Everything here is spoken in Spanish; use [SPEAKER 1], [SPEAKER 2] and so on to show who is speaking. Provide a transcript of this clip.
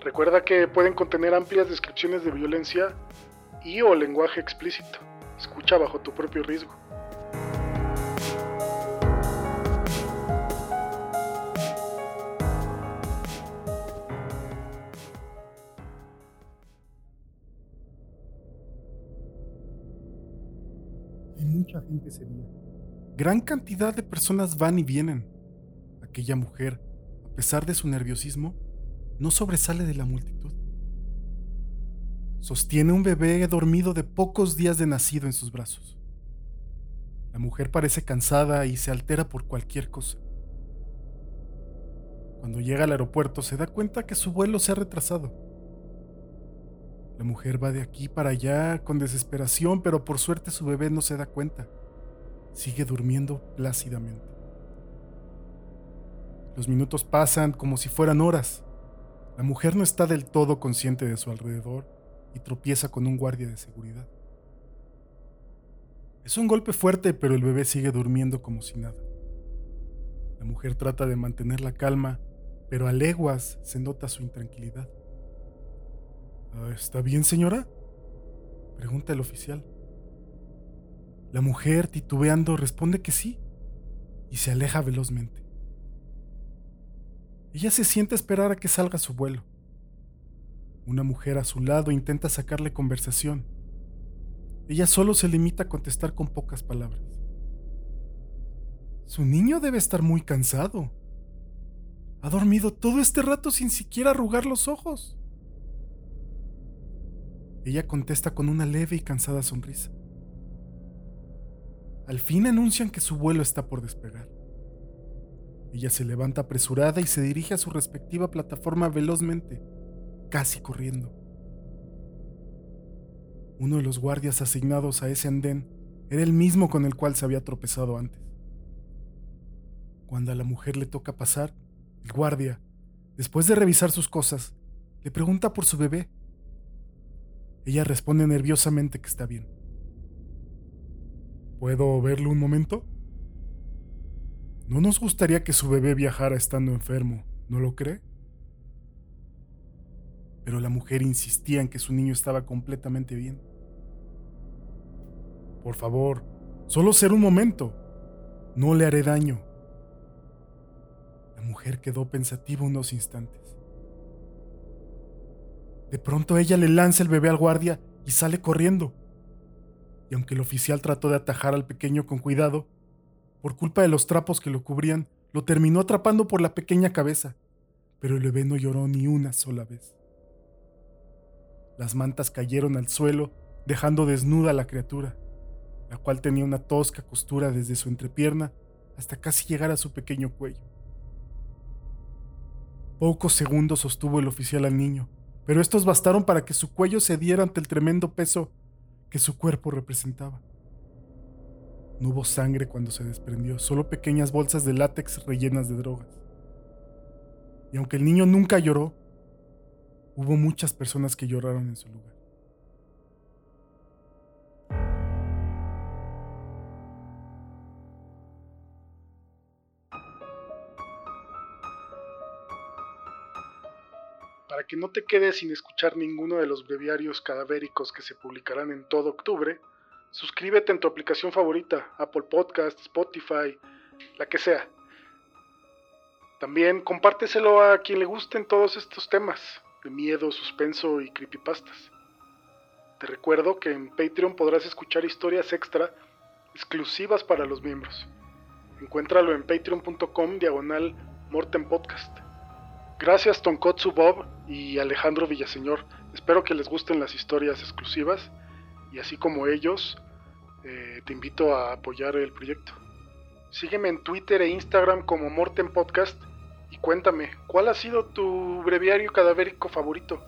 [SPEAKER 1] Recuerda que pueden contener amplias descripciones de violencia y o lenguaje explícito. Escucha bajo tu propio riesgo.
[SPEAKER 2] Hay mucha gente día. Gran cantidad de personas van y vienen. Aquella mujer, a pesar de su nerviosismo, no sobresale de la multitud. Sostiene un bebé dormido de pocos días de nacido en sus brazos. La mujer parece cansada y se altera por cualquier cosa. Cuando llega al aeropuerto se da cuenta que su vuelo se ha retrasado. La mujer va de aquí para allá con desesperación, pero por suerte su bebé no se da cuenta. Sigue durmiendo plácidamente. Los minutos pasan como si fueran horas. La mujer no está del todo consciente de su alrededor y tropieza con un guardia de seguridad. Es un golpe fuerte, pero el bebé sigue durmiendo como si nada. La mujer trata de mantener la calma, pero a leguas se nota su intranquilidad. "Ah, ¿Está bien, señora? Pregunta el oficial. La mujer, titubeando, responde que sí y se aleja velozmente. Ella se siente a esperar a que salga su vuelo. Una mujer a su lado intenta sacarle conversación. Ella solo se limita a contestar con pocas palabras. Su niño debe estar muy cansado. Ha dormido todo este rato sin siquiera arrugar los ojos. Ella contesta con una leve y cansada sonrisa. Al fin anuncian que su vuelo está por despegar. Ella se levanta apresurada y se dirige a su respectiva plataforma velozmente, casi corriendo. Uno de los guardias asignados a ese andén era el mismo con el cual se había tropezado antes. Cuando a la mujer le toca pasar, el guardia, después de revisar sus cosas, le pregunta por su bebé. Ella responde nerviosamente que está bien. ¿Puedo verlo un momento? No nos gustaría que su bebé viajara estando enfermo, ¿no lo cree? Pero la mujer insistía en que su niño estaba completamente bien. Por favor, solo ser un momento. No le haré daño. La mujer quedó pensativa unos instantes. De pronto ella le lanza el bebé al guardia y sale corriendo. Y aunque el oficial trató de atajar al pequeño con cuidado, por culpa de los trapos que lo cubrían, lo terminó atrapando por la pequeña cabeza, pero el bebé no lloró ni una sola vez. Las mantas cayeron al suelo, dejando desnuda a la criatura, la cual tenía una tosca costura desde su entrepierna hasta casi llegar a su pequeño cuello. Pocos segundos sostuvo el oficial al niño, pero estos bastaron para que su cuello cediera ante el tremendo peso que su cuerpo representaba. No hubo sangre cuando se desprendió, solo pequeñas bolsas de látex rellenas de drogas. Y aunque el niño nunca lloró, hubo muchas personas que lloraron en su lugar.
[SPEAKER 1] Para que no te quedes sin escuchar ninguno de los breviarios cadavéricos que se publicarán en todo octubre, suscríbete en tu aplicación favorita, Apple Podcast, Spotify, la que sea. También compárteselo a quien le gusten todos estos temas de miedo, suspenso y creepypastas. Te recuerdo que en Patreon podrás escuchar historias extra exclusivas para los miembros. Encuéntralo en patreon.com diagonal Morten Podcast. Gracias Tonkotsu Bob y Alejandro Villaseñor. Espero que les gusten las historias exclusivas y así como ellos, eh, te invito a apoyar el proyecto. Sígueme en Twitter e Instagram como Morten Podcast y cuéntame, ¿cuál ha sido tu breviario cadavérico favorito?